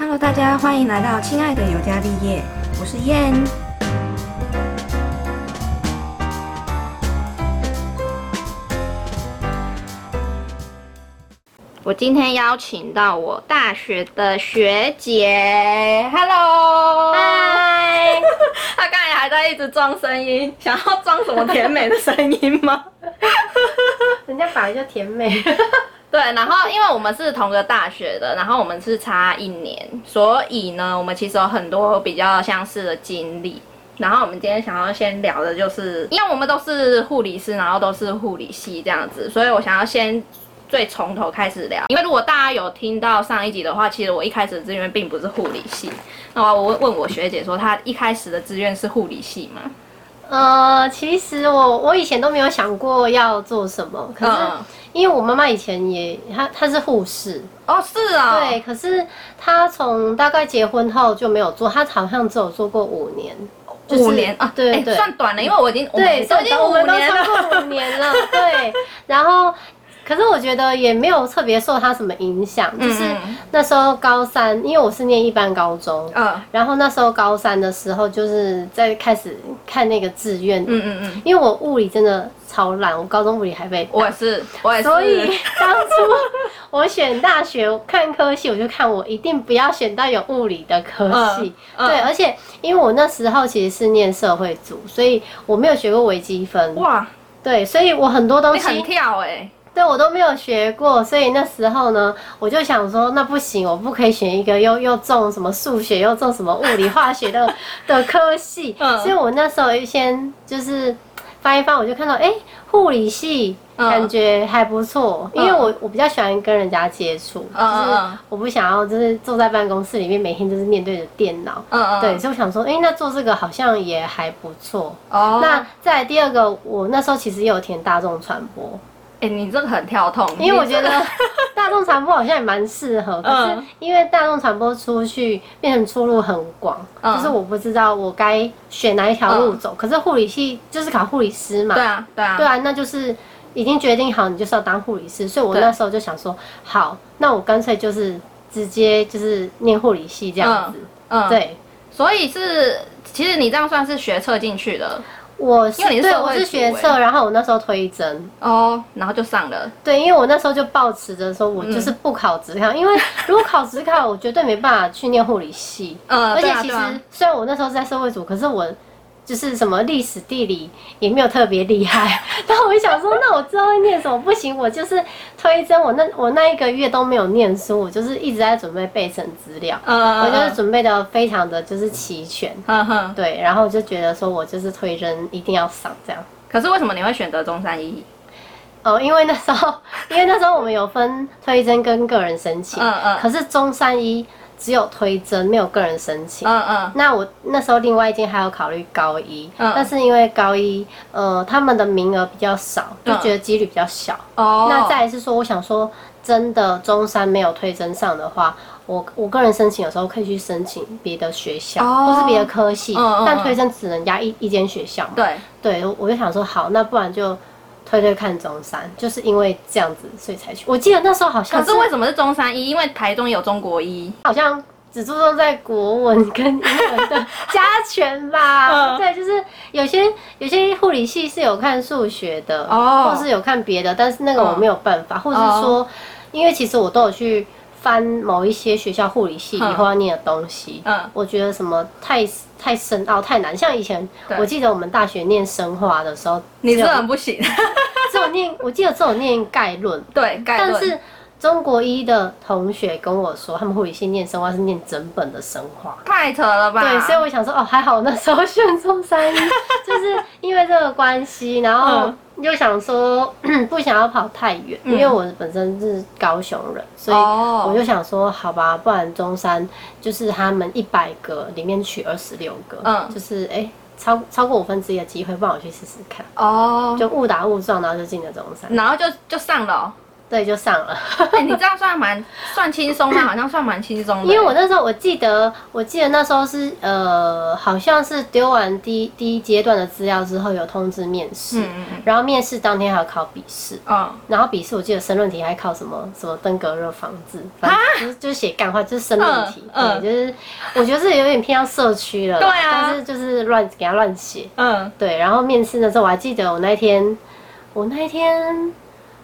Hello，大家欢迎来到亲爱的尤加利叶，我是燕。我今天邀请到我大学的学姐，Hello，嗨，她刚才还在一直装声音，想要装什么甜美的声音吗？人家本来就甜美，对，然后因为我们是同个大学的，然后我们是差一年，所以呢，我们其实有很多比较相似的经历。然后我们今天想要先聊的就是，因为我们都是护理师，然后都是护理系这样子，所以我想要先最从头开始聊。因为如果大家有听到上一集的话，其实我一开始的志愿并不是护理系。那我我问我学姐说，她一开始的志愿是护理系吗？呃，其实我我以前都没有想过要做什么，可是嗯因为我妈妈以前也她她是护士，哦，是啊、对，可是她从大概结婚后就没有做，她好像只有做过五年，就是五年啊，哎对。对算短了，因为我已经我对，已经五年了。超过五年了，对，然后。可是我觉得也没有特别受他什么影响，就是嗯。那时候高三，因为我是念一般高中，嗯。然后那时候高三的时候，就是在开始看那个志愿，嗯嗯嗯，因为我物理真的超烂，我高中物理还被我也是，我也是。所以当初我选大学看科系，我就看我一定不要选到有物理的科系。嗯嗯。对，而且因为我那时候其实是念社会组，所以我没有学过微积分。哇，对，所以我很多东西很西跳哎、对我都没有学过，所以那时候呢，我就想说，那不行，我不可以选一个又又重什么数学又重什么物理化学的 的科系，嗯。所以我那时候先就是翻一翻，我就看到哎，护理系嗯。感觉还不错，嗯。因为我我比较喜欢跟人家接触，就是嗯我不想要就是坐在办公室里面每天就是面对着电脑。嗯嗯，对，所以我想说，哎、那做这个好像也还不错。哦，那再来第二个，我那时候其实也有填大众传播，哎、你这个很跳痛，因为我觉得 大众传播好像也蛮适合，可是嗯。因为大众传播出去变成出路很广，嗯就是我不知道我该选哪一条路走。可是护理系就是考护理师嘛，对啊对啊，对啊，那就是已经决定好你就是要当护理师，所以我那时候就想说，好，那我干脆就是直接就是念护理系这样子。嗯，对，所以是其实你这样算是学测进去的我是因为你是对我是学测，然后我那时候推甄，哦，然后就上了，对，因为我那时候就抱持着说，我嗯。就是不考职考，因为如果考职考，我绝对没办法去念护理系。嗯，而且其实对啊对啊。虽然我那时候是在社会组，可是我就是什么历史地理也没有特别厉害。然后我就想说，那我之后会念什么？不行，我就是推甄，我那我那一个月都没有念书，我就是一直在准备备审资料，嗯，我就是准备的非常的就是齐全。对，然后就觉得说我就是推甄一定要上这样。可是为什么你会选择中山一？哦，因为那时候，因为那时候我们有分推甄跟个人申请，嗯嗯可是中山一只有推甄，没有个人申请。嗯嗯。那我那时候另外一间还有考虑高一，嗯。但是因为高一呃他们的名额比较少，就嗯。觉得几率比较小。哦，那再来是说，我想说真的中山没有推甄上的话，我我个人申请有时候可以去申请别的学校、哦。或是别的科系，但推甄只能压一一间学校嘛。对，对，我就想说好，那不然就推推看中山，就是因为这样子，所以才去。我记得那时候好像可是为什么是中山一？因为台中有中国一。好像只注重在国文跟英文的加权吧。嗯 对，就是有些有些护理系是有看数学的，哦或是有看别的，但是那个我嗯没有办法，或是说，因为其实我都有去。翻某一些学校护理系以嗯后要念的东西，嗯我觉得什么太太深奥太难，像以前我记得我们大学念生化的时候，你这很不行。只有念，我记得只有念概论，对，概论。但是中国一的同学跟我说，他们护理系念生化是念整本的生化。太扯了吧？对，所以我想说，哦，还好我那时候 选中三一，就是因为这个关系，然后嗯又想说 不想要跑太远，嗯。因为我本身是高雄人，所以哦。我就想说，好吧，不然中山就是他们一百个里面取二十六个，嗯。就是哎、超超过五分之一的机会，不然我去试试看，哦，就误打误撞，然后就进了中山。然后就就上了哦、对，就上了。哎、你这样算蛮算轻松的，好像算蛮轻松的。因为我那时候我记得，我记得那时候是呃，好像是丢完第一第一阶段的资料之后有通知面试，嗯嗯嗯。然后面试当天还要考笔试，嗯，然后笔试我记得申论题还考什么什么登革热防治，反正就是就是写干话，就是申论题，对，就是我觉得这有点偏向社区了，对啊。但是就是乱给他乱写，嗯，对，然后面试的时候我还记得我那一天，我那一天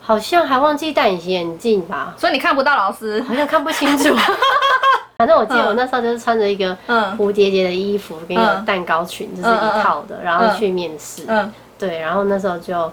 好像还忘记戴隐形眼镜吧，所以你看不到老师。好像看不清楚。反正我记得我那时候就是穿着一个嗯蝴蝶结的衣服跟一个嗯蛋糕裙，就是一套的，然后去面试。嗯，对，然后那时候就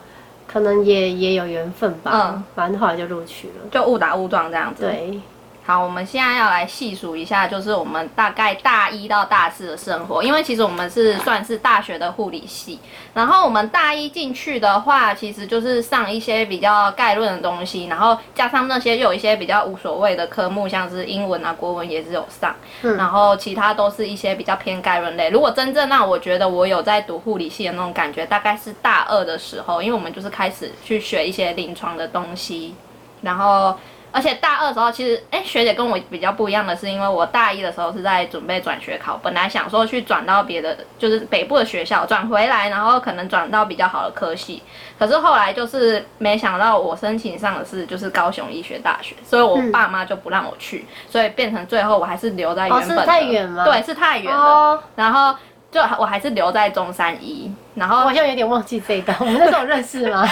可能也也有缘分吧嗯，反正后来就录取了。就误打误撞这样子。，对，好，我们现在要来细数一下，就是我们大概大一到大四的生活，因为其实我们是算是大学的护理系，然后我们大一进去的话，其实就是上一些比较概论的东西，然后加上那些又有一些比较无所谓的科目，像是英文啊、国文也是有上，嗯然后其他都是一些比较偏概论类。如果真正让我觉得我有在读护理系的那种感觉，大概是大二的时候，因为我们就是开始去学一些临床的东西，然后。而且大二的时候，其实哎，学姐跟我比较不一样的是，因为我大一的时候是在准备转学考，本来想说去转到别的，就是北部的学校转回来，然后可能转到比较好的科系。可是后来就是没想到我申请上的是就是高雄医学大学，所以我爸妈就不让我去，所以变成最后我还是留在原本的。哦是太远吗对，是太远了。哦，然后就我还是留在中山一，然后我好像有点忘记这一段，我们那时候有认识吗？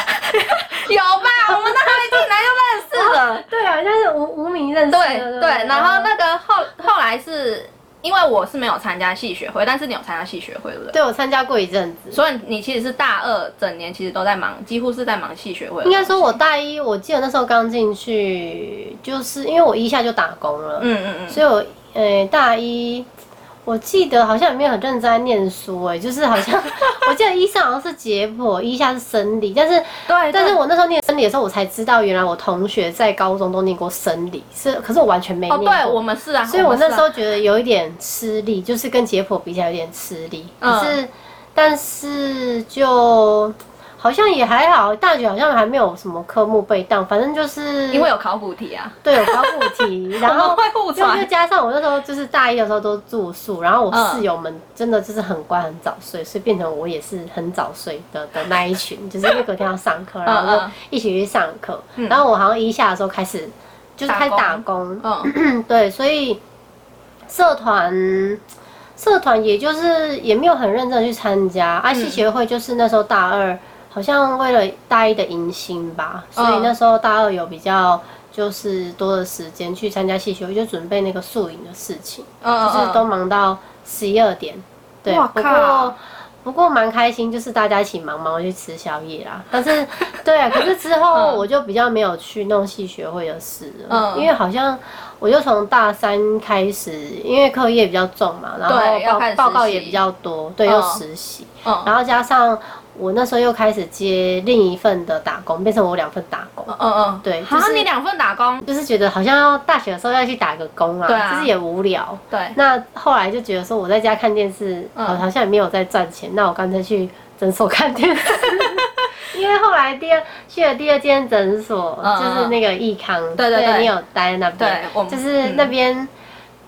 有吧？我们那还没进来就认识了。对，啊像是无无名认识对对，然后那个后后来是因为我是没有参加系学会，但是你有参加系学会，对不对？对我参加过一阵子。所以你其实是大二整年其实都在忙，几乎是在忙系学会。应该说，我大一，我记得那时候刚进去，就是因为我一下就打工了，嗯嗯嗯，所以我呃大一，我记得好像也没有很认真在念书，哎，就是好像 我记得一上好像是解剖，一下是生理，但是对，但是我那时候念生理的时候，我才知道原来我同学在高中都念过生理，是可是我完全没哦，念过。对我们是啊，所以我那时候觉得有一点吃力，就是跟解剖比起来有点吃力。嗯可是，但是就好像也还好，大学好像还没有什么科目被当，反正就是因为有考古题啊，对有考古题，然后会又。加上我那时候就是大一的时候都住宿，然后我嗯室友们真的就是很乖很早睡，所以变成我也是很早睡的的那一群，就是因为隔天要上课，然后就嗯一起去上课。然后我好像一下的时候开始就是开始打打工，嗯，对，所以社团社团也就是也没有很认真地去参加。爱系协会就是那时候大二，好像为了大一的迎新吧，所以那时候大二有比较就是多的时间去参加戏学会，就准备那个宿营的事情，嗯就是都忙到十一二点。对，哇不靠。过。不过蛮开心，就是大家一起忙忙去吃宵夜啦。但是，对啊，可是之后嗯。我就比较没有去弄戏学会的事了，嗯因为好像我就从大三开始，因为课业比较重嘛，然后报报告也比较多，对，嗯。又实习，嗯。然后加上我那时候又开始接另一份的打工，变成我两份打工，嗯嗯，对，好就是像你两份打工，就是觉得好像要大学的时候要去打个工啊，对啊。就是也无聊。对，那后来就觉得说我在家看电视，嗯。好好像也没有在赚钱，那我干脆去诊所看电视。因为后来第二去了第二间诊所，嗯就是那个益康，对对对你有待在那边，对我们就是嗯那边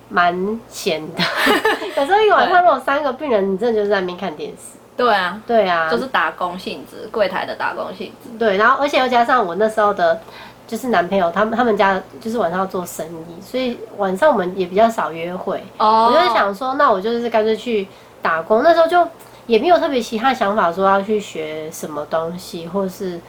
蛮闲的。有时候一晚上如果有三个病人，你真的就是在那边看电视。对啊，对啊，就是打工性质，柜台的打工性质。对，然后而且又加上我那时候的，就是男朋友他们他们家就是晚上要做生意，所以晚上我们也比较少约会。哦我就是想说，那我就是干脆去打工。那时候就也没有特别其他想法，说要去学什么东西，或是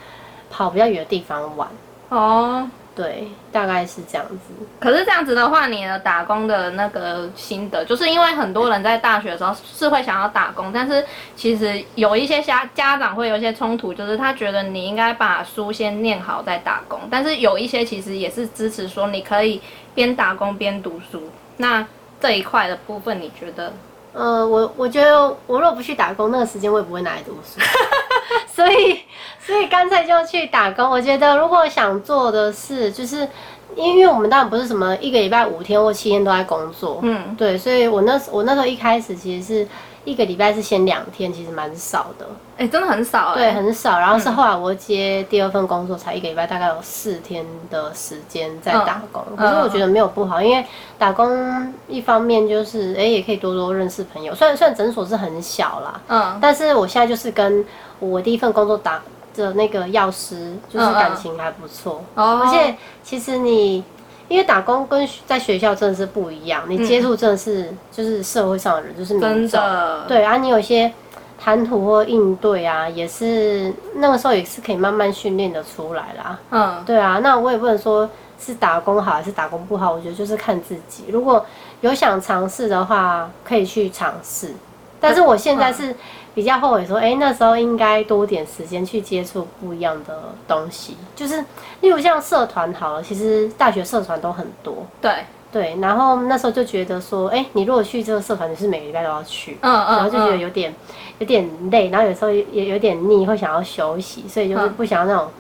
跑比较远的地方玩。哦，对，大概是这样子。可是这样子的话，你的打工的那个心得，就是因为很多人在大学的时候是会想要打工，但是其实有一些家家长会有一些冲突，就是他觉得你应该把书先念好再打工，但是有一些其实也是支持说你可以边打工边读书。那这一块的部分，你觉得？呃，我我觉得我若不去打工，那个时间我也不会拿来读书，所以所以干脆就去打工。我觉得如果想做的事，就是因为我们当然不是什么一个礼拜五天或七天都在工作，嗯，对，所以我那时我那时候一开始其实是一个礼拜是先两天，其实蛮少的，哎、真的很少哎、对，很少。然后是后来我接第二份工作，才一个礼拜大概有四天的时间在打工。嗯可是我觉得没有不好，因为打工一方面就是哎、也可以多多认识朋友。虽然虽然诊所是很小啦，嗯，但是我现在就是跟我第一份工作打的那个药师，就是感情还不错。哦而且其实你因为打工跟在学校真的是不一样，你接触真的是就是社会上的人，就是民真众。的，对啊，你有些谈吐或应对啊，也是那个时候也是可以慢慢训练的出来啦。嗯，对啊，那我也不能说是打工好还是打工不好，我觉得就是看自己。如果有想尝试的话，可以去尝试。但是我现在是比较后悔说，哎、那时候应该多点时间去接触不一样的东西，就是例如像社团好了，其实大学社团都很多。对，对，然后那时候就觉得说，哎、你如果去这个社团，你是每个礼拜都要去，嗯嗯，然后就觉得嗯有点有点累，然后有时候也也有点腻，会想要休息，所以就是嗯不想要那种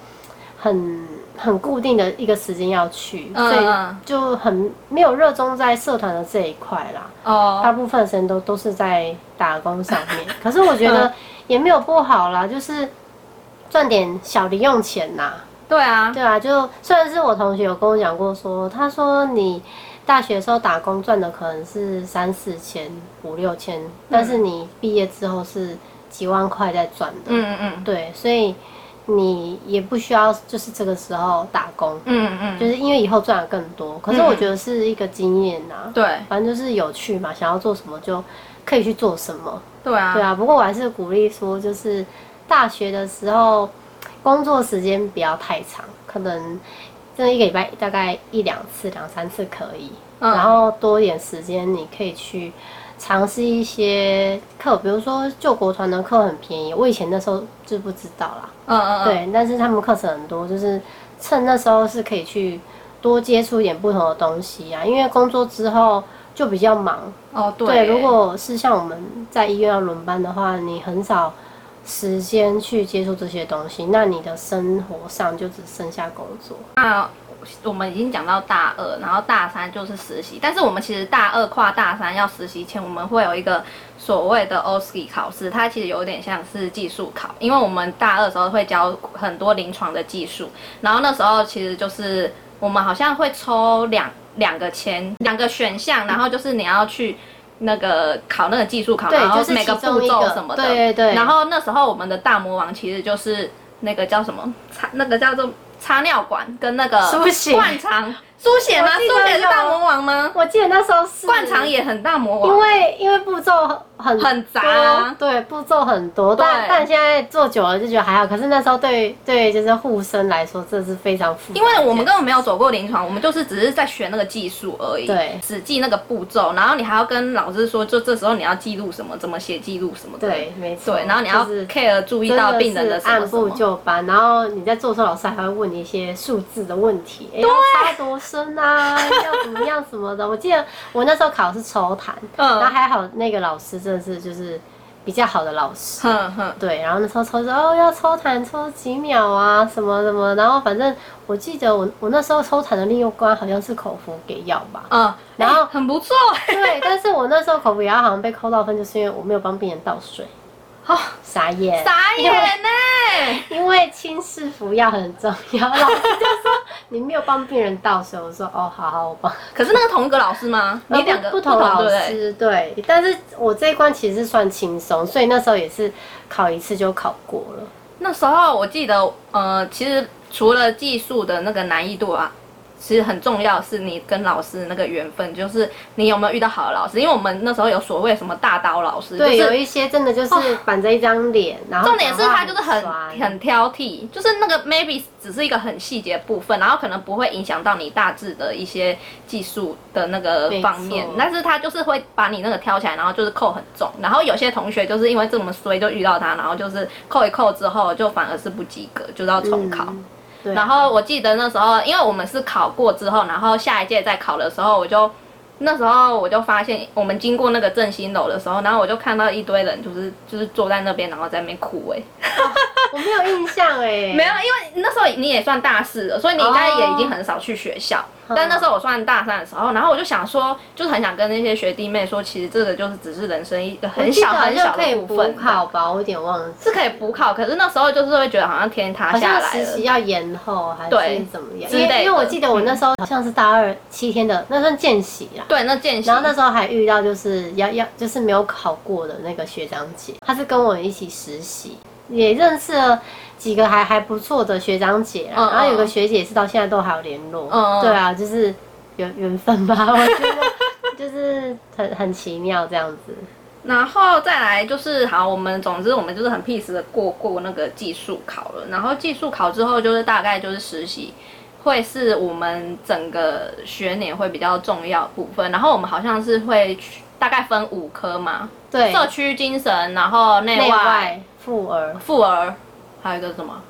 很很固定的一个时间要去，所以就很没有热衷在社团的这一块啦。哦。大哦，部分的时间都都是在打工上面，可是我觉得嗯。也没有不好啦，就是赚点小零用钱呐。对啊，对啊，就虽然是我同学有跟我讲过说，他说你大学的时候打工赚的可能是三四千、五六千，但是你毕业之后是几万块在赚的。嗯嗯嗯。对，所以你也不需要就是这个时候打工，嗯嗯，就是因为以后赚的更多。可是我觉得是一个经验呐、对。反正就是有趣嘛，想要做什么就可以去做什么。对啊，对啊，不过我还是鼓励说，就是大学的时候工作时间不要太长，可能真的一个礼拜大概一两次、两三次可以，嗯。然后多一点时间你可以去尝试一些课，比如说救国团的课很便宜，我以前那时候就不知道啦，嗯嗯嗯，对，但是他们课程很多，就是趁那时候是可以去多接触一点不同的东西啊，因为工作之后就比较忙，哦对，对，如果是像我们在医院要轮班的话，你很少时间去接触这些东西，那你的生活上就只剩下工作。那我们已经讲到大二，然后大三就是实习。但是我们其实大二跨大三要实习前，我们会有一个所谓的 OSCE 考试，它其实有点像是技术考，因为我们大二的时候会教很多临床的技术，然后那时候其实就是我们好像会抽两两个签两个选项，然后就是你要去。那个考那个技术考，然后就是每个步骤什么的，对对对然后那时候我们的大魔王其实就是那个叫什么，那个叫做插尿管跟那个灌肠输血吗？我记得输血是大魔王吗？我记得那时候是灌肠，也很大魔王因，为因为步骤很很杂多对，步骤很多，但但现在做久了就觉得还好。可是那时候对对就是护生来说，这是非常复杂的一件事，因为我们根本没有走过临床，我们就是只是在学那个技术而已，对只记那个步骤，然后你还要跟老师说，就这时候你要记录什么，怎么写记录什么的，对没错，对，然后你要是 care 注意到病人的什么按部。就班，然后你在做的时候，老师还会问你一些数字的问题，哎、要插多深啊，要怎么样什么的。我记得我那时候考是抽痰，然后嗯还好那个老师真的是就是比较好的老师。哼哼，对，然后那时候抽着哦，要抽痰抽几秒啊，什么什么，然后反正我记得我我那时候抽痰的另一关好像是口服给药吧，嗯，然后哎很不错，对，但是我那时候口服给药好像被扣到分，就是因为我没有帮病人倒水，哦，傻眼，傻眼呢。因为亲视服药很重要，老师就说你没有帮病人倒水，我说哦，好好，我帮。可是那个同一个老师吗？你两个不同老对不对？师对，但是我这一关其实是算轻松，所以那时候也是考一次就考过了。那时候我记得，呃，其实除了技术的那个难易度啊，其实很重要是你跟老师那个缘分，就是你有没有遇到好的老师。因为我们那时候有所谓什么大刀老师，对，就是有一些真的就是板着一张脸，然后重点是他就是很很挑剔，就是那个 maybe 只是一个很细节部分，然后可能不会影响到你大致的一些技术的那个方面，但是他就是会把你那个挑起来，然后就是扣很重，然后有些同学就是因为这么衰就遇到他，然后就是扣一扣之后就反而是不及格，就是要重考。嗯然后我记得那时候，因为我们是考过之后，然后下一届再考的时候，我就那时候我就发现，我们经过那个振兴楼的时候，然后我就看到一堆人，就是就是坐在那边，然后在那边哭、哎，我没有印象哎，没有，因为那时候你也算大四了，所以你应该也已经很少去学校。但那时候我算大三的时候，然后我就想说，就是很想跟那些学弟妹说，其实这个就是只是人生一个很小很小可以补的部分，考吧，我有点忘了。是可以补考，可是那时候就是会觉得好像天塌下来像实习了。要延后还是怎么样？因为因为我记得我那时候好像是大二七天的，那算见习啦。对，那见习，然后那时候还遇到就是要要就是没有考过的那个学长姐，她是跟我一起实习，也认识了几个还还不错的学长姐啦。嗯嗯然后有个学姐是到现在都还有联络。嗯嗯对啊，就是有缘分吧，我觉得就是很很奇妙这样子。然后再来就是好，我们总之我们就是很 peace 的过过那个技术考了，然后技术考之后就是大概就是实习，会是我们整个学年会比较重要的部分。然后我们好像是会去大概分五科嘛，对，社区精神，然后内内外、外妇儿、妇儿，还有一个什么？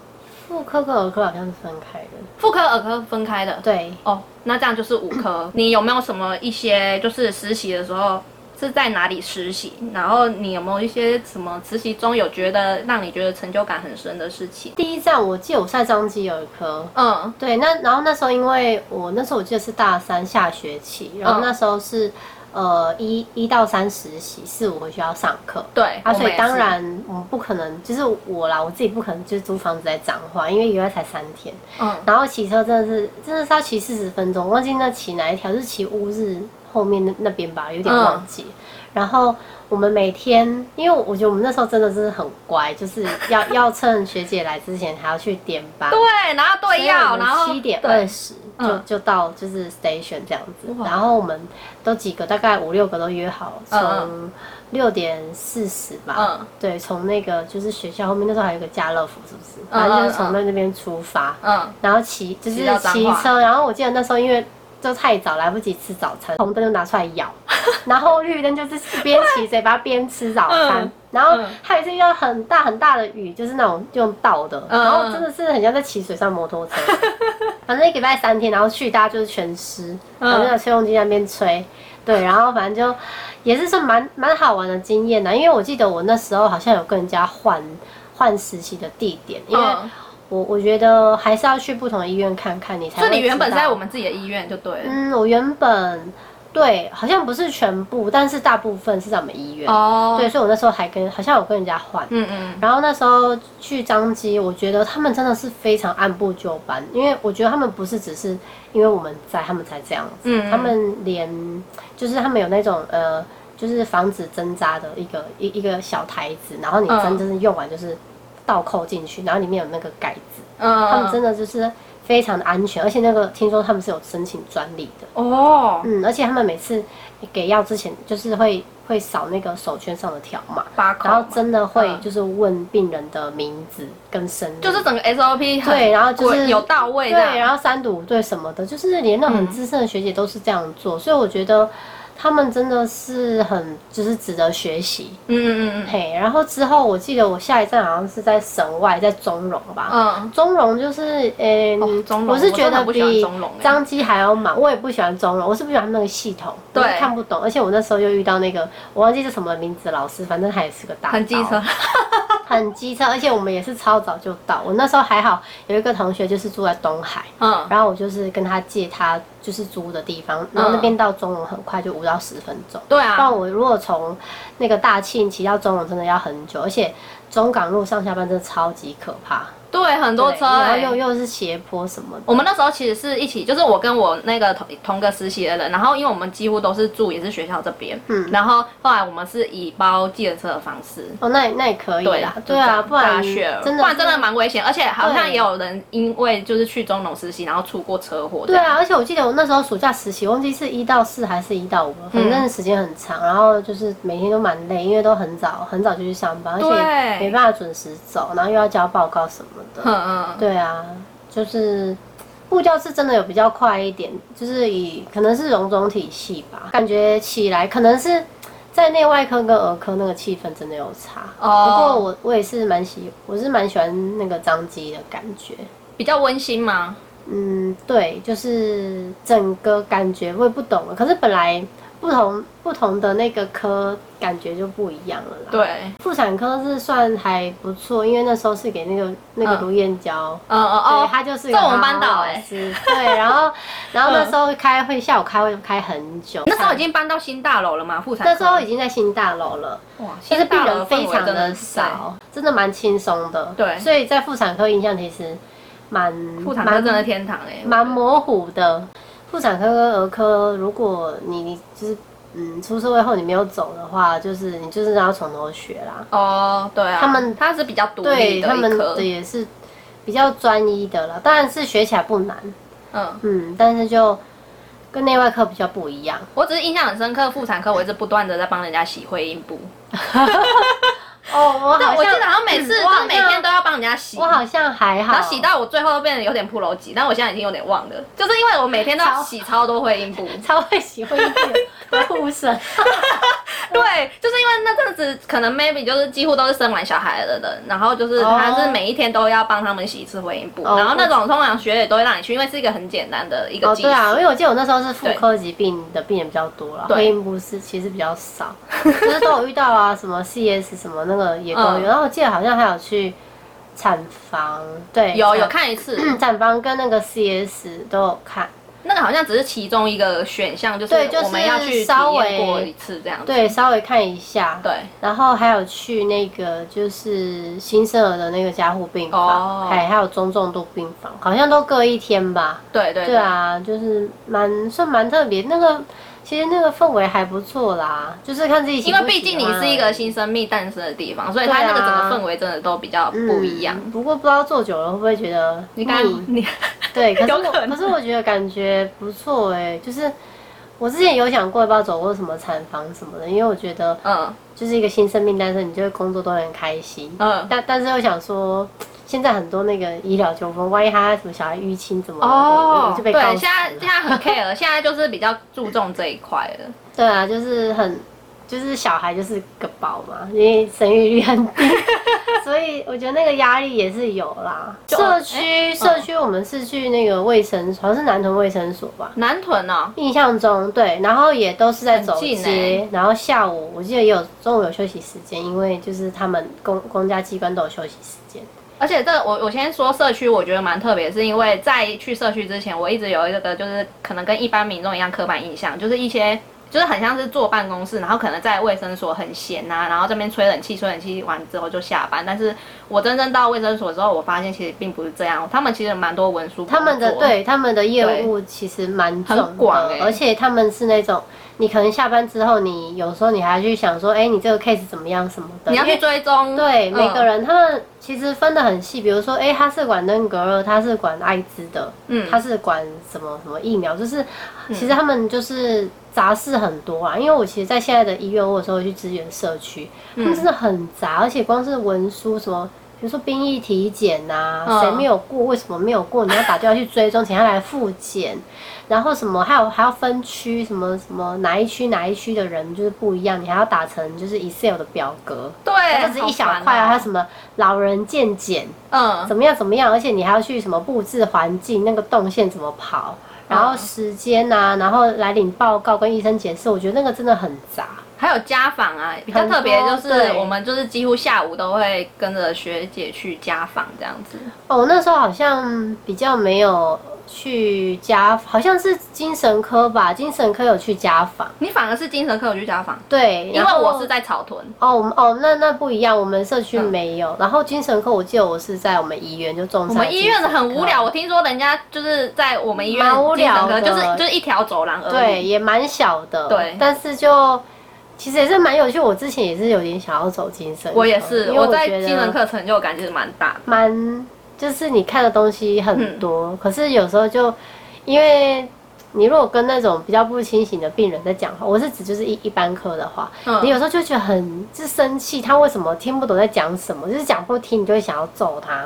妇科跟儿科好像是分开的。妇科、儿科分开的。对，哦，那这样就是五科。你有没有什么一些就是实习的时候是在哪里实习？然后你有没有一些什么实习中有觉得让你觉得成就感很深的事情？第一站我记得我在张基有一科，嗯对，那然后那时候因为我那时候我记得是大三下学期，然后嗯那时候是、呃一一到三实习，四五回去要上课。对，啊，所以当然我们不可能，就是我啦，我自己不可能就是租房子在彰化，因为一个月才三天，嗯然后骑车真的是真的是要骑四十分钟，忘记那骑哪一条，是骑乌日后面那那边吧，有点忘记。然后我们每天，因为我觉得我们那时候真的是很乖，就是要要趁学姐来之前还要去点班，对，然后对药，然后七点二十就嗯。就到就是 station 这样子，然后我们都几个大概五六个都约好，嗯从六点四十吧，嗯。对，从那个就是学校后面那时候还有个家乐福，是不是？嗯反正就是嗯从那那边出发，嗯然后骑就是骑车，然后我记得那时候因为就太早来不及吃早餐，红灯就拿出来咬，然后绿灯就是边骑嘴巴边吃早餐，嗯然后嗯还有一次遇到很大很大的雨，就是那种用倒的，嗯。然后真的是很像在骑水上摩托车。反正一个礼拜三天，然后去大家就是全湿，嗯。然后就在吹风机那边吹，对，然后反正就也是算蛮蛮好玩的经验的，因为我记得我那时候好像有跟人家换换实习的地点，因为嗯，我我觉得还是要去不同的医院看看，你才会所以你原本是在我们自己的医院就对了。嗯，我原本对，好像不是全部，但是大部分是在我们医院。哦，对，所以我那时候还跟好像有跟人家换。嗯嗯，然后那时候去张基，我觉得他们真的是非常按部就班，因为我觉得他们不是只是因为我们在，他们才这样子，嗯嗯他们连就是他们有那种呃，就是防止针扎的一个一一个小台子，然后你针嗯就是用完就是倒扣进去，然后里面有那个盖子，嗯，他们真的就是非常的安全，而且那个听说他们是有申请专利的。哦，嗯，而且他们每次给药之前，就是会会扫那个手圈上的条码，然后真的会嗯。就是问病人的名字跟生日，就是整个 SOP 很对，然后就是有到位对，然后三读五对什么的，就是连那种很资深的学姐都是这样做，所以我觉得他们真的是很就是值得学习。嗯嗯嗯嗯。嘿，然后之后我记得我下一站好像是在省外，在中荣吧。嗯，中荣就是，嗯、哦中我是觉得比张基还要忙，我也不喜欢中荣，我是不喜欢那个系统，对。看不懂，而且我那时候又遇到那个我忘记是什么名字老师，反正他也是个大很机车。刀，很机车，而且我们也是超早就到，我那时候还好有一个同学就是住在东海，嗯，然后我就是跟他借他就是租的地方，然后那边到中龙很快，就五到十分钟。对啊，不然我如果从那个大庆骑到中龙，真的要很久，而且中港路上下班真的超级可怕，对，很多车、对然后欸，又又是斜坡什么的。我们那时候其实是一起，就是我跟我那个同同个实习的人，然后因为我们几乎都是住也是学校这边，嗯然后后来我们是以包计程车的方式。哦，那也那也可以对啦，对啊，不然学，真的不然真的蛮危险，而且好像也有人因为就是去中农实习，然后出过车祸。对，啊，而且我记得我那时候暑假实习，忘记是一到四还是一到五，反正时间很长，然后就是每天都蛮累，因为都很早很早就去上班，而且没办法准时走，然后又要交报告什么的。嗯嗯，对啊，就是步调是真的有比较快一点，就是以可能是荣总体系吧，感觉起来可能是在内外科跟儿科那个气氛真的有差。哦不过我我也是蛮喜，我是蛮喜欢那个张机的感觉。比较温馨吗？嗯，对，就是整个感觉我也不懂了。可是本来不不同不同的那个科感觉就不一样了啦。，对，妇产科是算还不错，因为那时候是给那个那个嗯卢燕娇。嗯嗯，哦，他就是在我们班导哎对，然后 然后那时候开会，下午开会开很久，那时候已经搬到新大楼了嘛，妇产科。那时候已经在新大楼了，哇，但是病人非常的少，真的蛮轻松的。对所以在妇产科印象其实蛮妇产科蛮真的天堂哎，蛮模糊的。妇产科跟儿科，如果你你就是嗯出社会后你没有走的话，就是你就是要从头学啦。哦，对啊，他们他是比较独立的对他们科的，也是比较专一的了，当然是学起来不难，嗯，嗯，但是就跟内外科比较不一样。我只是印象很深刻，妇产科我一直不断的在帮人家洗会阴部，哦，我记得好像每次嗯我好就是每天都要帮人家洗，我好像还好，然后洗到我最后都变得有点铺楼级，但我现在已经有点忘了，就是因为我每天都要洗超多会阴部。超会洗会的护神。对，就是因为那阵子可能 maybe 就是几乎都是生完小孩的人，然后就是哦他是每一天都要帮他们洗一次会阴部，哦然后那种通常学姐都会让你去，因为是一个很简单的一个哦，技术。对啊，因为我记得我那时候是妇科疾病的病人比较多了，对会阴部是其实比较少，就是都有遇到啊，什么 CS 什么那个也都有。嗯然后我记得好像还有去产房，对，有有看一次，产房跟那个 CS 都有看，那个好像只是其中一个选项，就是对就是我们要去体稍微验过一次这样子。对，稍微看一下。对，然后还有去那个就是新生儿的那个加护病哦房，还、还有中重度病房，好像都各一天吧。对对对啊，就是蛮算蛮特别，那个其实那个氛围还不错啦，就是看自己喜因为毕竟你是一个新生命诞生的地方，所以它那个整个氛围真的都比较不一样。嗯不过不知道坐久了会不会觉得你刚腻。你 对，可是我有可能。可是我觉得感觉不错哎、就是我之前有想过要不要走过什么产房什么的，因为我觉得嗯。就是一个新生命诞生，你就会工作都很开心。嗯。但但是又想说，现在很多那个医疗纠纷，万一他什么小孩淤青怎么的，哦，对，就被告死现在了现在很 care，现在就是比较注重这一块了。对啊，就是很，就是小孩就是个宝嘛，因为生育率很低，所以我觉得那个压力也是有啦。社区社区我们是去那个卫生所，好像是南屯卫生所吧。南屯哦，印象中对，然后也都是在走街欸，然后下午我记得也有中午有休息时间，因为就是他们公公家机关都有休息时间。而且这个我我先说社区，我觉得蛮特别，是因为在去社区之前，我一直有一个就是可能跟一般民众一样刻板印象，就是一些就是很像是坐办公室，然后可能在卫生所很闲呐、然后这边吹冷气，吹冷气完之后就下班。但是我真正到卫生所之后，我发现其实并不是这样，他们其实蛮多文书他们的对他们的业务其实蛮很广欸，而且他们是那种你可能下班之后，你有时候你还要去想说，哎，你这个 case 怎么样什么的，你要去追踪，对嗯每个人他们其实分得很细，比如说，哎，他是管登革热，他是管艾滋的，嗯他是管什么什么疫苗，就是其实他们就是杂事很多啊。因为我其实，在现在的医院，我有时候会去支援社区，他们真的很杂，而且光是文书什么。比如说兵役体检呐、嗯谁没有过？为什么没有过？你要打电话去追踪，请他来复检。然后什么还有还要分区，什么什么哪一区哪一区的人就是不一样，你还要打成就是 Excel 的表格，对，它就是一小块啊，还有什么，老人健检，嗯，怎么样怎么样，而且你还要去什么布置环境，那个动线怎么跑，然后时间呐、然后来领报告跟医生解释，我觉得那个真的很杂。还有家访啊，比较特别就是我们就是几乎下午都会跟着学姐去家访这样子。哦，我那时候好像比较没有去家，好像是精神科吧，精神科有去家访，你反而是精神科有去家访，对，因为我是在草屯。哦，我们哦，那那不一样，我们社区嗯没有。然后精神科，我记得我是在我们医院，就中山。我们医院的很无聊，我听说人家就是在我们医院蛮无聊的就是就是一条走廊而已。对，也蛮小的。对但是就其实也是蛮有趣。我之前也是有点想要走精神科，我也是，我在精神科成就感其实蛮大的。蛮就是你看的东西很嗯多，可是有时候就因为。你如果跟那种比较不清醒的病人在讲话，我是指就是一一般科的话，嗯你有时候就觉得很就生气，他为什么听不懂在讲什么，就是讲不听，你就会想要揍他。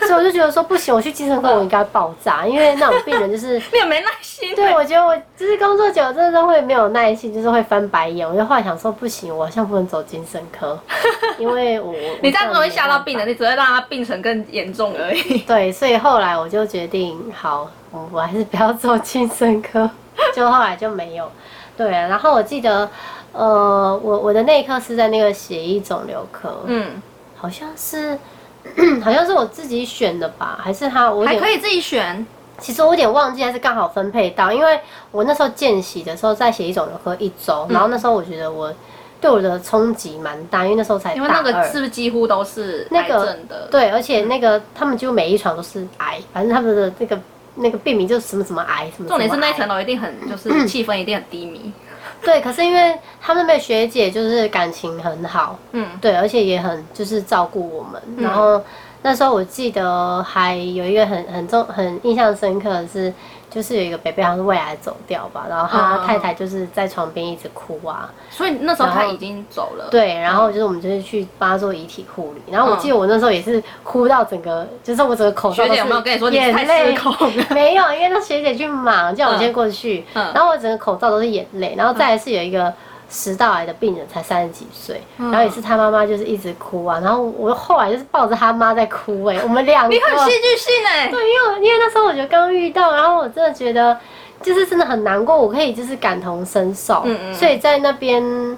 所以我就觉得说不行，我去精神科我应该爆炸，因为那种病人就是 没有没耐心。对，我觉得我就是工作久了，真的都会没有耐心，就是会翻白眼。我就后来想说，不行，我好像不能走精神科，因为我我你这样子会吓到病人，你只会让他病程更严重而已。对，所以后来我就决定，好，我我还是不要做精神科，就后来就没有。对啊，然后我记得，呃，我我的内科是在那个血液肿瘤科，嗯，好像是，好像是我自己选的吧，还是他我还可以自己选。其实我有点忘记，还是刚好分配到，因为我那时候见习的时候在血液肿瘤科一周，然后那时候我觉得我对我的冲击蛮大，因为那时候才因为那个是不是几乎都是癌那个？对，而且那个他们几乎每一床都是癌，反正他们的那个那个病名就是什么什么癌什么。重点是那层楼一定很，就是气氛一定很低迷。对，可是因为他们那边学姐就是感情很好，嗯，对，而且也很就是照顾我们。然后那时候我记得还有一个很很重很印象深刻的是，就是有一个北北好像是胃癌走掉吧，然后他嗯太太就是在床边一直哭啊，所以那时候他已经走了。，对，然后就是我们就是去帮他做遗体护理，然后我记得我那时候也是哭到整个，就是我整个口罩都是有没有跟你说你眼泪？没有，因为那学姐去忙，叫我先过去，嗯。然后我整个口罩都是眼泪，然后再来是有一个食道癌的病人，才三十几岁，嗯然后也是他妈妈就是一直哭啊，然后我后来就是抱着他妈在哭、哎，我们两个，你很戏剧性哎、对，因为因为那时候我觉得刚遇到，然后我真的觉得就是真的很难过，我可以就是感同身受，嗯嗯所以在那边。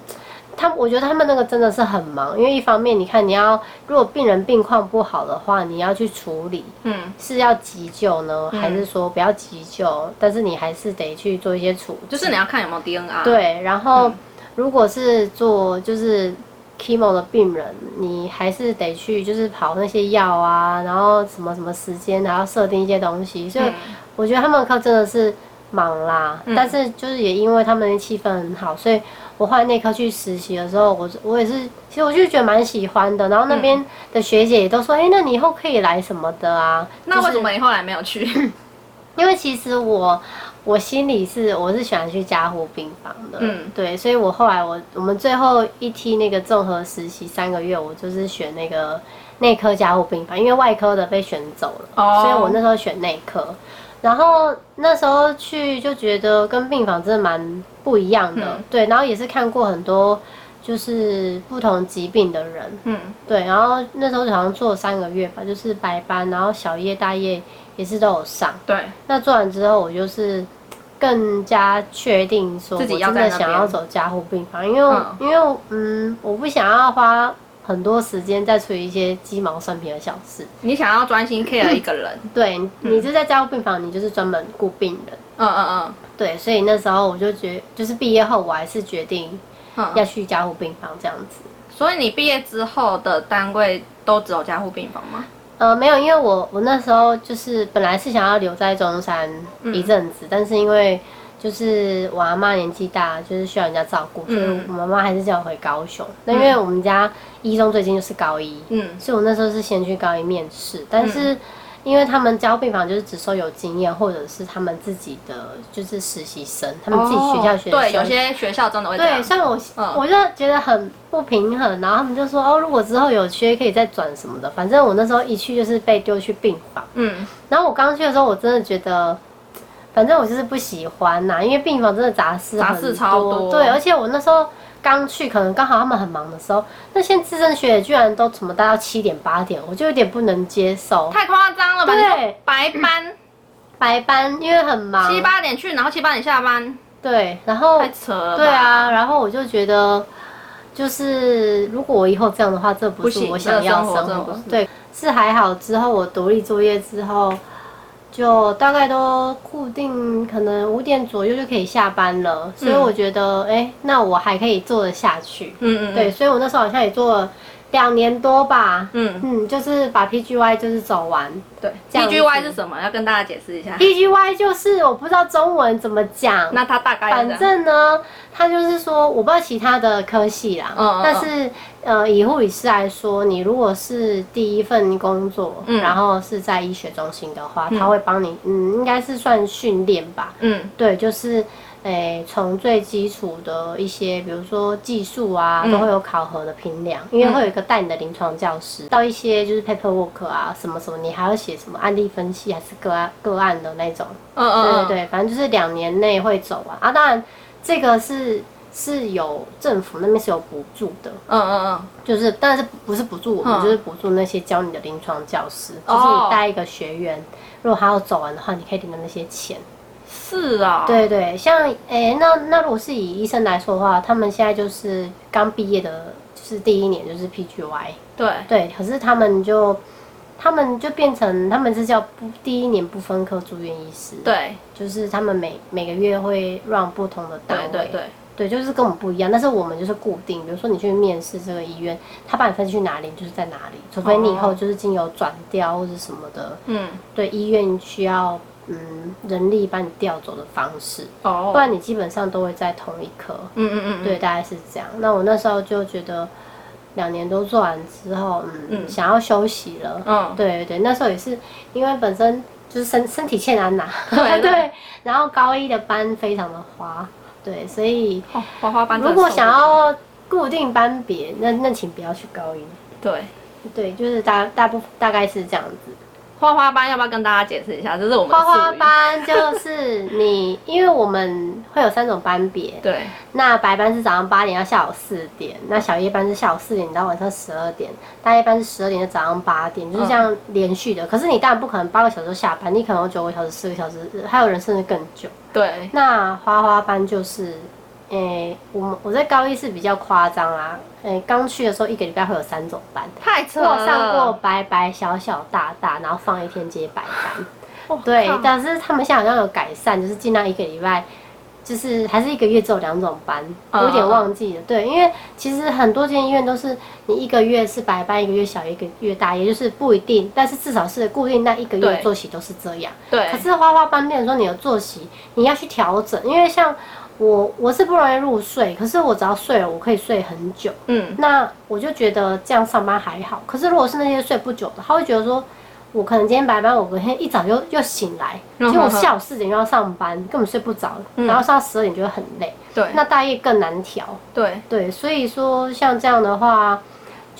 他我觉得他们那个真的是很忙，因为一方面你看你要如果病人病况不好的话，你要去处理，嗯，是要急救呢，还是说不要急救？但是你还是得去做一些处理，就是你要看有没有 DNA。，对。然后如果是做就是 chemo 的病人，你还是得去就是跑那些药啊，然后什么什么时间，然后设定一些东西。所以嗯我觉得他们的课真的是忙啦，但是就是也因为他们的气氛很好，所以我后来内科去实习的时候，我我也是，其实我就觉得蛮喜欢的。然后那边的学姐也都说，哎、那你以后可以来什么的啊？那为什么你后来没有去？因为其实我我心里是我是喜欢去加护病房的，嗯。嗯，对，所以我后来我我们最后一梯那个综合实习三个月，我就是选那个内科加护病房，因为外科的被选走了，哦。所以我那时候选内科。然后那时候去就觉得跟病房真的蛮不一样的，嗯。对，然后也是看过很多就是不同疾病的人，嗯，对，然后那时候好像做了三个月吧，就是白班，然后小夜大夜也是都有上。对，那做完之后，我就是更加确定说，我自己要真的想要走加护病房，因为因为嗯，我不想要花很多时间在处理一些鸡毛蒜皮的小事。你想要专心 care 一个人。对，你是在加护病房，你就是专门顾病人。嗯嗯嗯对，所以那时候我就觉就是毕业后，我还是决定。要去加护病房这样子。所以你毕业之后的单位都只有加护病房吗？呃，没有，因为我我那时候就是本来是想要留在中山嗯。一阵子，但是因为就是我阿妈年纪大，就是需要人家照顾，所以嗯。我妈妈还是叫我回高雄。那因为我们家一中最近就是高一，嗯。所以我那时候是先去高一面试，但是因为他们交病房就是只收有经验或者是他们自己的就是实习生，他们自己学校学生。哦对，有些学校真的会这样对，像我，嗯我就觉得很不平衡，然后他们就说哦，如果之后有缺可以再转什么的。反正我那时候一去就是被丢去病房，嗯然后我刚去的时候，我真的觉得，反正我就是不喜欢呐、因为病房真的杂事很杂事超多对，而且我那时候刚去，可能刚好他们很忙的时候，那些资深学姐居然都怎么待到七点八点，我就有点不能接受。太夸张了吧？对白班 白班因为很忙，七八点去，然后七八点下班，对，然后太扯了。对啊，然后我就觉得，就是如果我以后这样的话，这不是我想要生生活对，是还好。之后我独立作业之后，就大概都固定，可能五点左右就可以下班了。所以我觉得，哎、那我还可以做得下去。嗯嗯，对，所以我那时候好像也做了两年多吧。嗯嗯，就是把 PGY 就是走完。对，PGY 是什么？要跟大家解释一下。PGY 就是我不知道中文怎么讲。那它大概反正呢，他就是说，我不知道其他的科系啦，嗯嗯但是呃，以护理师来说，你如果是第一份工作，嗯。然后是在医学中心的话，他会帮你，嗯，应该是算训练吧，嗯。对，就是。诶，从最基础的一些，比如说技术啊，嗯。都会有考核的评量，因为会有一个带你的临床教师，到一些就是 paperwork 啊，什么什么，你还要写什么案例分析，还是个案个案的那种，嗯嗯嗯，对对对，反正就是两年内会走完。啊。当然，这个是是有政府那边是有补助的，嗯嗯嗯，就是但是不是补助我们，嗯。就是补助那些教你的临床教师，哦。就是你带一个学员，如果他要走完的话，你可以领到那些钱。是啊、对对，像诶、那那如果是以医生来说的话，他们现在就是刚毕业的，就是第一年就是 PGY，对。对，可是他们就他们就变成他们是叫不第一年不分科住院医师，，对。就是他们每每个月会让不同的单位，对对对，就是跟我们不一样，但是我们就是固定，比如说你去面试这个医院，他把你分去哪里，你就是在哪里，除非你以后就是经由转调或者什么的，嗯对医院需要嗯人力把你调走的方式，哦不，然你基本上都会在同一科。嗯嗯嗯，对，大概是这样。那我那时候就觉得两年都做完之后，嗯，嗯想要休息了。嗯对对对，那时候也是因为本身就是身身体欠安呐，对 对，然后高一的班非常的花，对，所以哦，花花班如果想要固定班别，那那请不要去高一。对对，就是大大部大概是这样子。花花班，要不要跟大家解释一下？这是我们的花花，班就是你，因为我们会有三种班别，对那白班是早上八点到下午四点，那小夜班是下午四点到晚上十二点，大夜班是十二点到早上八点，就是这样连续的。可是你当然不可能八个小时下班，你可能有九个小时、四个小时，还有人甚至更久。对那花花班就是，诶、我们我在高一是比较夸张啊，诶、刚去的时候一个礼拜会有三种班，太扯了，我上过白白、小小、大大，然后放一天接白班。哦对，但是他们现在好像有改善，就是尽量一个礼拜，就是还是一个月只有两种班，我有点忘记了。对，因为其实很多间医院都是你一个月是白班，一个月小，一个月大，也就是不一定，但是至少是固定那一个月的作息都是这样。对可是花花班变成说你的作息你要去调整，因为像我我是不容易入睡，可是我只要睡了，我可以睡很久。嗯那我就觉得这样上班还好。可是如果是那些睡不久的，他会觉得说，我可能今天白班，我隔天一早就又醒来，嗯结果我下午四点又要上班，根本睡不着，然后上到十二点就会很累。对那大夜更难调。对对，所以说像这样的话，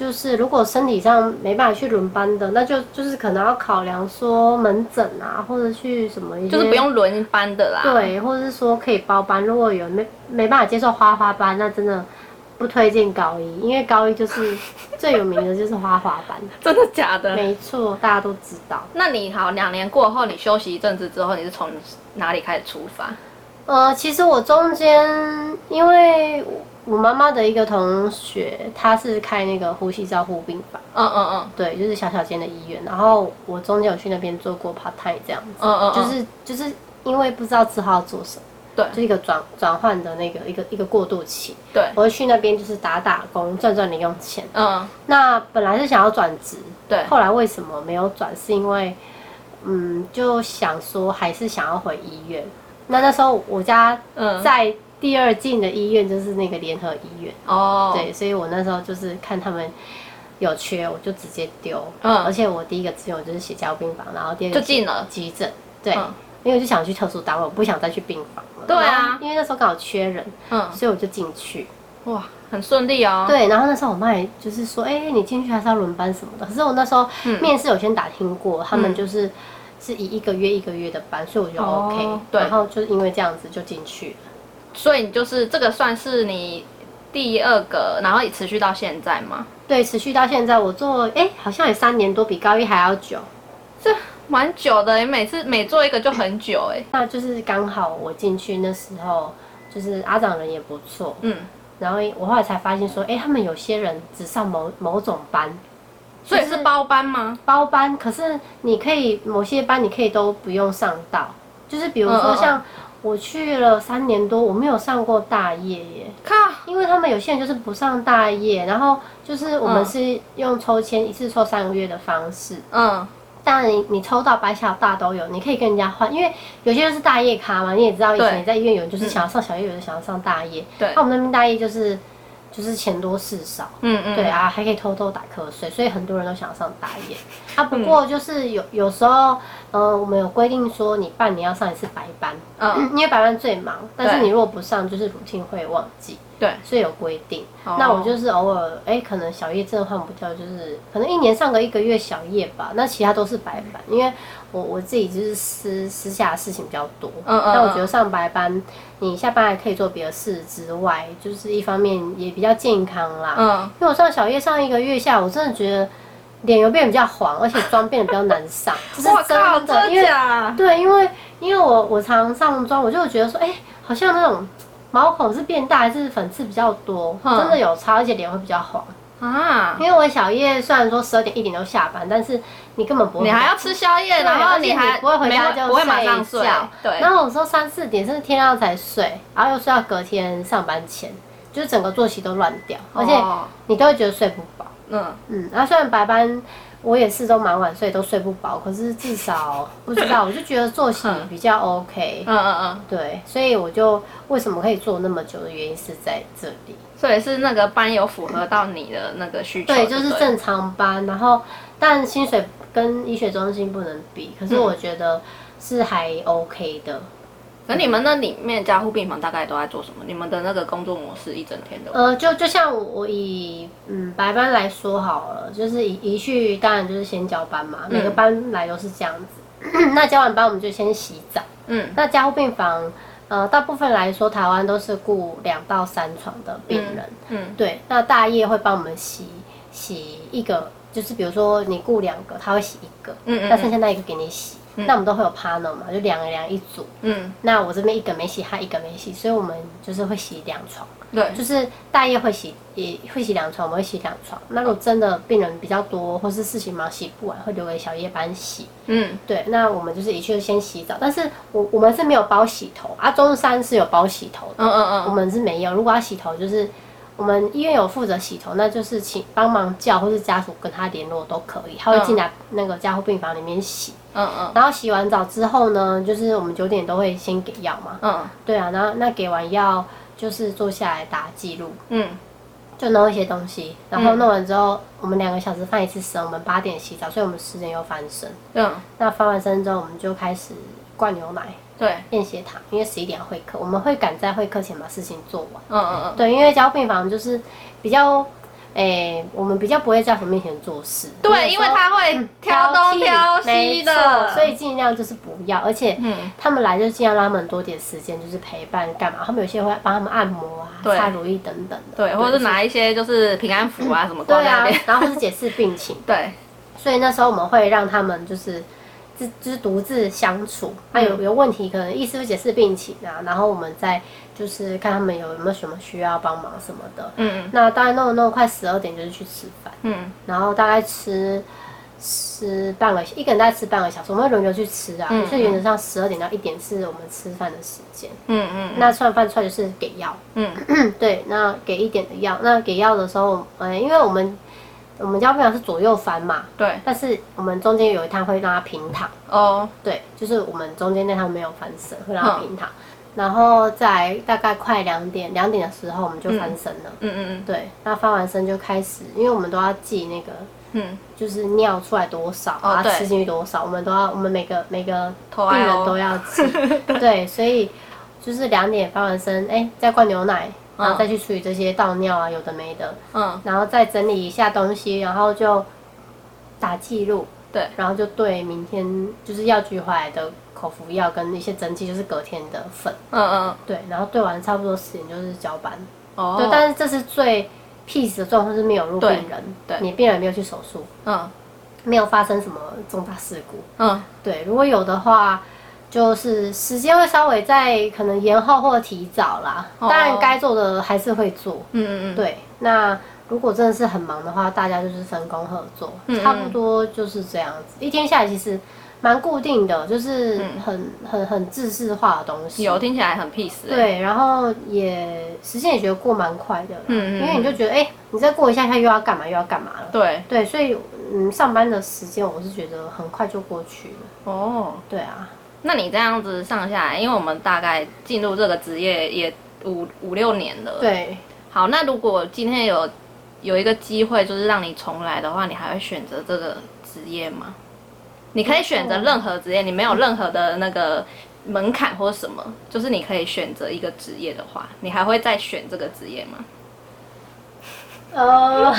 就是如果身体上没办法去轮班的，那就就是可能要考量说门诊啊，或者去什么一些就是不用轮班的啦，对，或者是说可以包班。如果有没没办法接受花花班，那真的不推荐高一，因为高一就是最有名的就是花花班。真的假的？没错，大家都知道。那你好，两年过后，你休息一阵子之后，你是从哪里开始出发？呃，其实我中间因为我妈妈的一个同学，她是开那个呼吸照护病房，嗯嗯嗯对，就是小小间的医院。然后我中间有去那边做过 part time 这样子，嗯嗯，嗯就是就是因为不知道之后要做什么，对就是一个转转换的那个一个一个过渡期。对，我会去那边就是打打工，赚赚零用钱。嗯那本来是想要转职，对，后来为什么没有转？是因为，嗯，就想说还是想要回医院。那那时候我家嗯在第二进的医院就是那个联合医院，哦，对，所以我那时候就是看他们有缺，我就直接丢。嗯而且我第一个志愿我就是写加护病房，然后第二个就进了急诊，对，嗯因为我就想去特殊单位，我不想再去病房了。对啊因为那时候刚好缺人，嗯，所以我就进去。哇，很顺利哦。对，然后那时候我妈也就是说，哎、你进去还是要轮班什么的。可是我那时候嗯面试有先打听过，他们嗯就是是以一个月一个月的班，所以我就哦 OK、对然后就是因为这样子就进去了。所以你就是这个算是你第二个，然后也持续到现在吗？对，持续到现在，我做哎、好像也三年多，比高一还要久。这蛮久的，你每次每做一个就很久哎。那就是刚好我进去那时候，就是阿长人也不错，嗯，然后我后来才发现说，哎、他们有些人只上某某种班，所以是包班吗？包班，可是你可以某些班你可以都不用上到，就是比如嗯嗯嗯说像我去了三年多，我没有上过大夜耶，靠，因为他们有些人就是不上大夜，然后就是我们嗯是用抽签一次抽三个月的方式，嗯，当然你你抽到白小大都有，你可以跟人家换，因为有些人是大夜咖嘛，你也知道以前你在医院有人就是想要上小夜，有人想要上大夜，对。那我们那边大夜就是就是钱多事少。嗯嗯，对啊，还可以偷偷打瞌睡，所以很多人都想上大夜。啊，不过就是有有时候，呃，我们有规定说你半年要上一次白班，嗯，因为白班最忙，但是你如果不上，就是乳听会忘记，对，所以有规定。哦那我就是偶尔，哎、可能小夜真的换不掉，就是可能一年上个一个月小夜吧，那其他都是白班，因为我我自己就是私私下的事情比较多。嗯嗯那我觉得上白班，你下班还可以做别的事之外，就是一方面也比较健康啦。嗯，因为我上小夜上一个月下，我真的觉得脸有变得比较黄，而且妆变得比较难上，这是 我靠，真的。因为？对，因为因为我我常上妆，我就觉得说，哎、好像那种毛孔是变大还是粉刺比较多，嗯真的有差，而且脸会比较黄。啊，因为我小夜虽然说十二点一点就下班，但是你根本不会，你还要吃宵夜，然后你还不会回家就不会马上睡觉，对，然后有时候三四点甚至天亮才睡，然后又睡到隔天上班前，就是整个作息都乱掉，而且哦你都会觉得睡不饱。嗯，嗯，然后虽然白班我也是都蛮晚睡，都睡不饱，可是至少不知道，我就觉得作息比较 OK。嗯嗯嗯，对，所以我就为什么可以做那么久的原因是在这里。所以是那个班有符合到你的那个需求，对，就是正常班，然后但薪水跟医学中心不能比，可是嗯我觉得是还 OK 的。可你们那里面加护病房大概都在做什么？你们的那个工作模式一整天的？呃，就就像我以嗯白班来说好了，就是一一去当然就是先交班嘛，每个嗯班来都是这样子。那交完班我们就先洗澡。嗯那加护病房，呃，大部分来说台湾都是雇两到三床的病人。嗯对，那大夜会帮我们洗洗一个，就是比如说你雇两个，他会洗一个，嗯嗯那剩下那一个给你洗。那我们都会有 partner 嘛，就两个两一组。嗯，那我这边一个没洗，他一个没洗，所以我们就是会洗两床。对，就是大夜会洗，也会洗两床，我们会洗两床。那如果真的病人比较多，或是事情忙洗不完，会留给小夜班洗。嗯对，那我们就是一去就先洗澡，但是我我们是没有包洗头啊，中山是有包洗头的，嗯嗯嗯我们是没有。如果要洗头，就是我们医院有负责洗头，那就是请帮忙叫或是家属跟他联络都可以，他会进来那个加护病房里面洗。嗯嗯然后洗完澡之后呢，就是我们九点都会先给药嘛，嗯对啊，然后那给完药就是坐下来打记录，嗯就弄一些东西，然后弄完之后，我们两个小时翻一次身，我们八点洗澡，所以我们十点又翻身。嗯，那翻完身之后，我们就开始灌牛奶、对，验血糖，因为十一点会客，我们会赶在会客前把事情做完。嗯嗯嗯，对，因为交病房就是比较，诶、我们比较不会在家属面前做事。对，因为他会挑东挑西的，所以尽量就是不要，而且嗯他们来就尽量让他们多点时间，就是陪伴干嘛？他们有些会帮他们按摩啊、对擦乳液等等的。对，或者是拿一些就是平安符啊什么挂对啊在那边，，然后或是解释病情。对，所以那时候我们会让他们就是自就是独自相处，那、有有问题可能医师会解释病情啊，然后我们再就是看他们有有没有什么需要帮忙什么的。嗯。那大概弄着弄着快十二点就是去吃饭，嗯。然后大概吃吃半个一个人大概吃半个小时，我们会轮流去吃啊，嗯所以原则上十二点到一点是我们吃饭的时间。嗯嗯那吃完饭出来就是给药，嗯。对，那给一点的药。那给药的时候，呃，因为我们我们家病房是左右翻嘛，对，但是我们中间有一趟会让他平躺，哦，对，就是我们中间那趟没有翻身，会让他平躺。然后在大概快两点，两点的时候我们就翻身了。嗯嗯嗯对，那翻完身就开始，因为我们都要记那个，嗯。就是尿出来多少啊，哦吃进去多少，我们都要，我们每个每个头病人都要记。对，所以就是两点翻完身，哎，再灌牛奶，然后再去处理这些倒尿啊，有的没的。嗯。然后再整理一下东西，然后就打记录，对，然后就对明天就是药局回来的口服药跟一些针剂，就是隔天的粉，嗯嗯，对，然后对完差不多十点就是交班，哦，对，但是这是最 peace 的状况，是没有入病人，对。你病人没有去手术，嗯。没有发生什么重大事故，嗯。对，如果有的话。就是时间会稍微在可能延后或提早啦，哦。当然该做的还是会做，嗯嗯嗯，对，那如果真的是很忙的话，大家就是分工合作，嗯。差不多就是这样子。一天下来其实蛮固定的，就是嗯很、很很自式化的东西。有听起来很 peace，欸，对，然后也时间也觉得过蛮快的啦，嗯嗯因为你就觉得哎、你再过一下下又要干嘛又要干嘛了。对，对，所以嗯，上班的时间我是觉得很快就过去了。哦，对啊，那你这样子上下来，因为我们大概进入这个职业也五五六年了，，对，好，那如果今天有有一个机会，就是让你重来的话，你还会选择这个职业吗？你可以选择任何职业，你没有任何的那个门槛或什么，就是你可以选择一个职业的话，你还会再选这个职业吗？呃，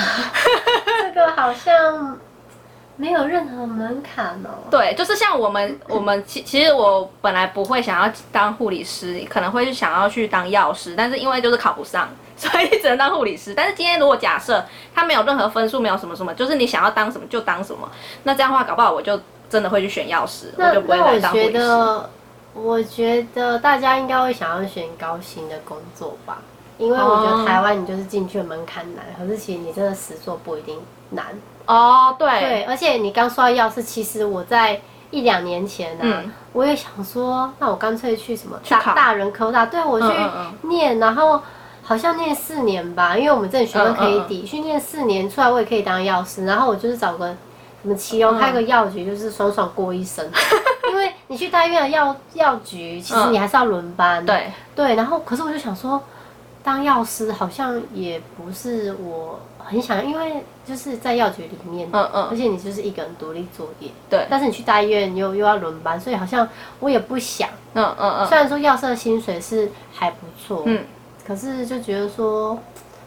这个好像没有任何门槛哦。对，就是像我们，我们其其实我本来不会想要当护理师，可能会想要去当药师，但是因为就是考不上，所以只能当护理师。但是今天如果假设他没有任何分数，没有什么什么，就是你想要当什么就当什么，那这样的话，搞不好我就真的会去选药师，我那就不会那我觉来当护理师。得，我觉得大家应该会想要选高薪的工作吧，因为我觉得哦。台湾你就是进去的门槛难，可是其实你真的实做不一定难。哦，对，对，而且你刚说到药师，其实我在一两年前呢、嗯。我也想说，那我干脆去什么去考。大大人科大，对我去嗯嗯念，然后好像念四年吧，因为我们这里学分可以抵，去念四年出来我也可以当药师，然后我就是找个什么其中开个药局，就是爽爽过一生。因为你去大医院的药药局，其实嗯你还是要轮班，对，对，然后可是我就想说，当药师好像也不是我很想，因为就是在药局里面，嗯嗯，而且你就是一个人独立作业，对，但是你去大医院又又要轮班，所以好像我也不想。嗯嗯嗯。虽然说药师的薪水是还不错，嗯，可是就觉得说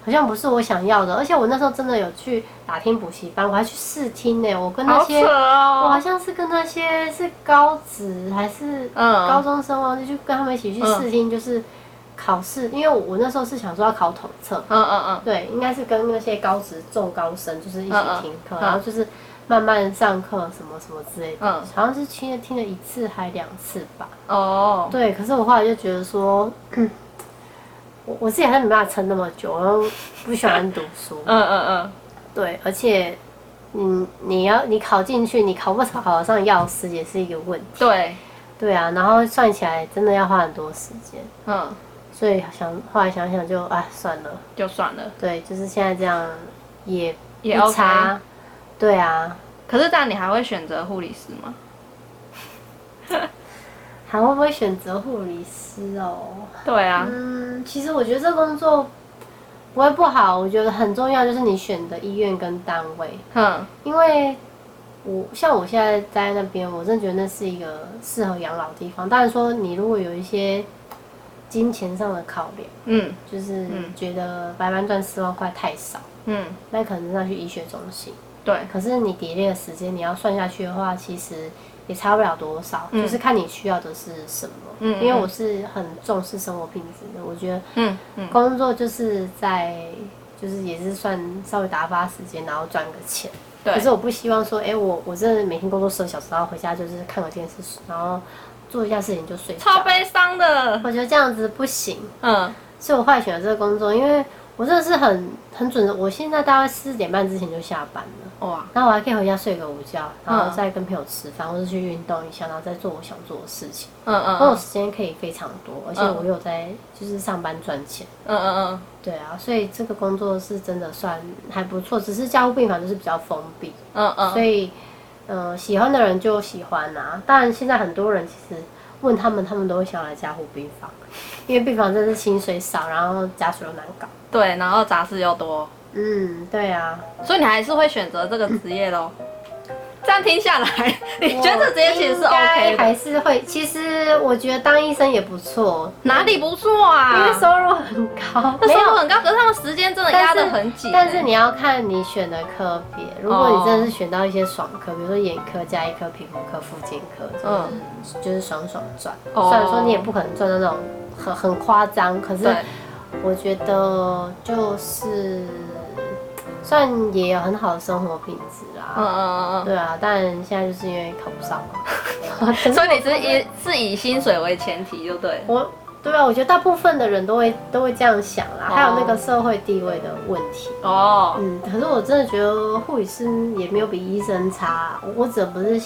好像不是我想要的，而且我那时候真的有去打听补习班，我还去试听呢，我跟那些。我好哦，像是跟那些是高职还是嗯。高中生忘记，就跟他们一起去试听，就是考试，因为我我那时候是想说要考统测，嗯嗯嗯，对，应该是跟那些高职重高生就是一起听课，嗯。然后就是慢慢上课什么什么之类的，嗯。好像是听了听了一次还两次吧。哦，对，可是我后来就觉得说，我我自己还是没办法撑那么久，然后不喜欢读书，嗯嗯嗯，对，而且。嗯，你要你考进去，你考不考上药师也是一个问题。对，对啊，然后算起来真的要花很多时间，嗯，所以想后来想想就哎算了，就算了，对，就是现在这样也也不 OK。差，对啊，可是这样你还会选择护理师吗？还会不会选择护理师哦？对啊，嗯，其实我觉得这工作不会不好，我觉得很重要就是你选的医院跟单位，嗯因为我像我现在在那边，我真的觉得那是一个适合养老的地方。当然说你如果有一些金钱上的考量，嗯就是觉得白班赚四万块太少，嗯，那可能要去医学中心。对，可是你叠列的时间，你要算下去的话，其实也差不了多少，嗯就是看你需要的是什么。嗯因为我是很重视生活品质的，我觉得嗯嗯工作就是在，就是也是算稍微打发时间，然后赚个钱。对可是我不希望说，哎、我我真的每天工作十个小时，然后回家就是看个电视，然后做一下事情就睡。超悲伤的，我觉得这样子不行，嗯所以我后来选择这个工作，因为我真的是很很准的，我现在大概四点半之前就下班了。哇，然后我还可以回家睡个午觉，然后嗯再跟朋友吃饭，或者去运动一下，然后再做我想做的事情。嗯然后我嗯时间可以非常多，而且嗯我有在就是上班赚钱。嗯嗯嗯，对啊，所以这个工作是真的算还不错，只是加护病房就是比较封闭，嗯嗯，所以呃喜欢的人就喜欢啊、当然现在很多人其实问他们，他们都会想来加护病房，因为病房真的是薪水少，然后家属又难搞。对，然后杂事又多，嗯，对啊，所以你还是会选择这个职业喽。这样听下来，你觉得这职业其实是 OK 的？还是会。其实我觉得当医生也不错，哪里不错啊？因为收入很高，那。收入很高，可是他们时间真的压得很紧欸。但是你要看你选的科别，如果你真的是选到一些爽科，比如说眼科、加一科、皮肤科、复健科，就是、就是爽爽赚。哦虽然说你也不可能赚到那种很很夸张，可是对，我觉得就是算也有很好的生活品质啦。嗯嗯嗯对啊，但现在就是因为考不上嘛。嗯，所以你是以是以薪水为前提，就对。我对啊，我觉得大部分的人都会都会这样想啦，哦还有那个社会地位的问题。哦，嗯，可是我真的觉得护理师也没有比医生差。我我指的不是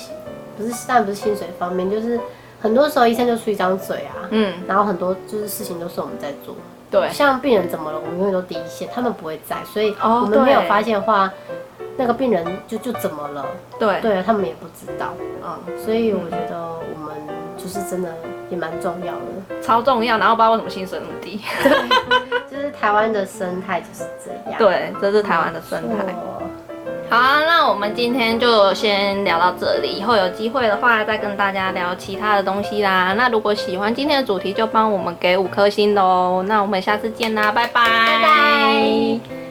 不是但不是薪水方面，就是很多时候医生就出一张嘴啊，嗯，然后很多就是事情都是我们在做。对，像病人怎么了，我们永远都第一线，他们不会在，所以哦我们没有对发现的话，那个病人就就怎么了，对，对啊，他们也不知道。嗯，所以我觉得我们就是真的也蛮重要的。超重要。然后不知道为什么薪水那么低。就是台湾的生态就是这样。对，这是台湾的生态。好啊，那我们今天就先聊到这里，以后有机会的话再跟大家聊其他的东西啦。那如果喜欢今天的主题，就帮我们给五颗星喽。那我们下次见啦，拜，拜拜。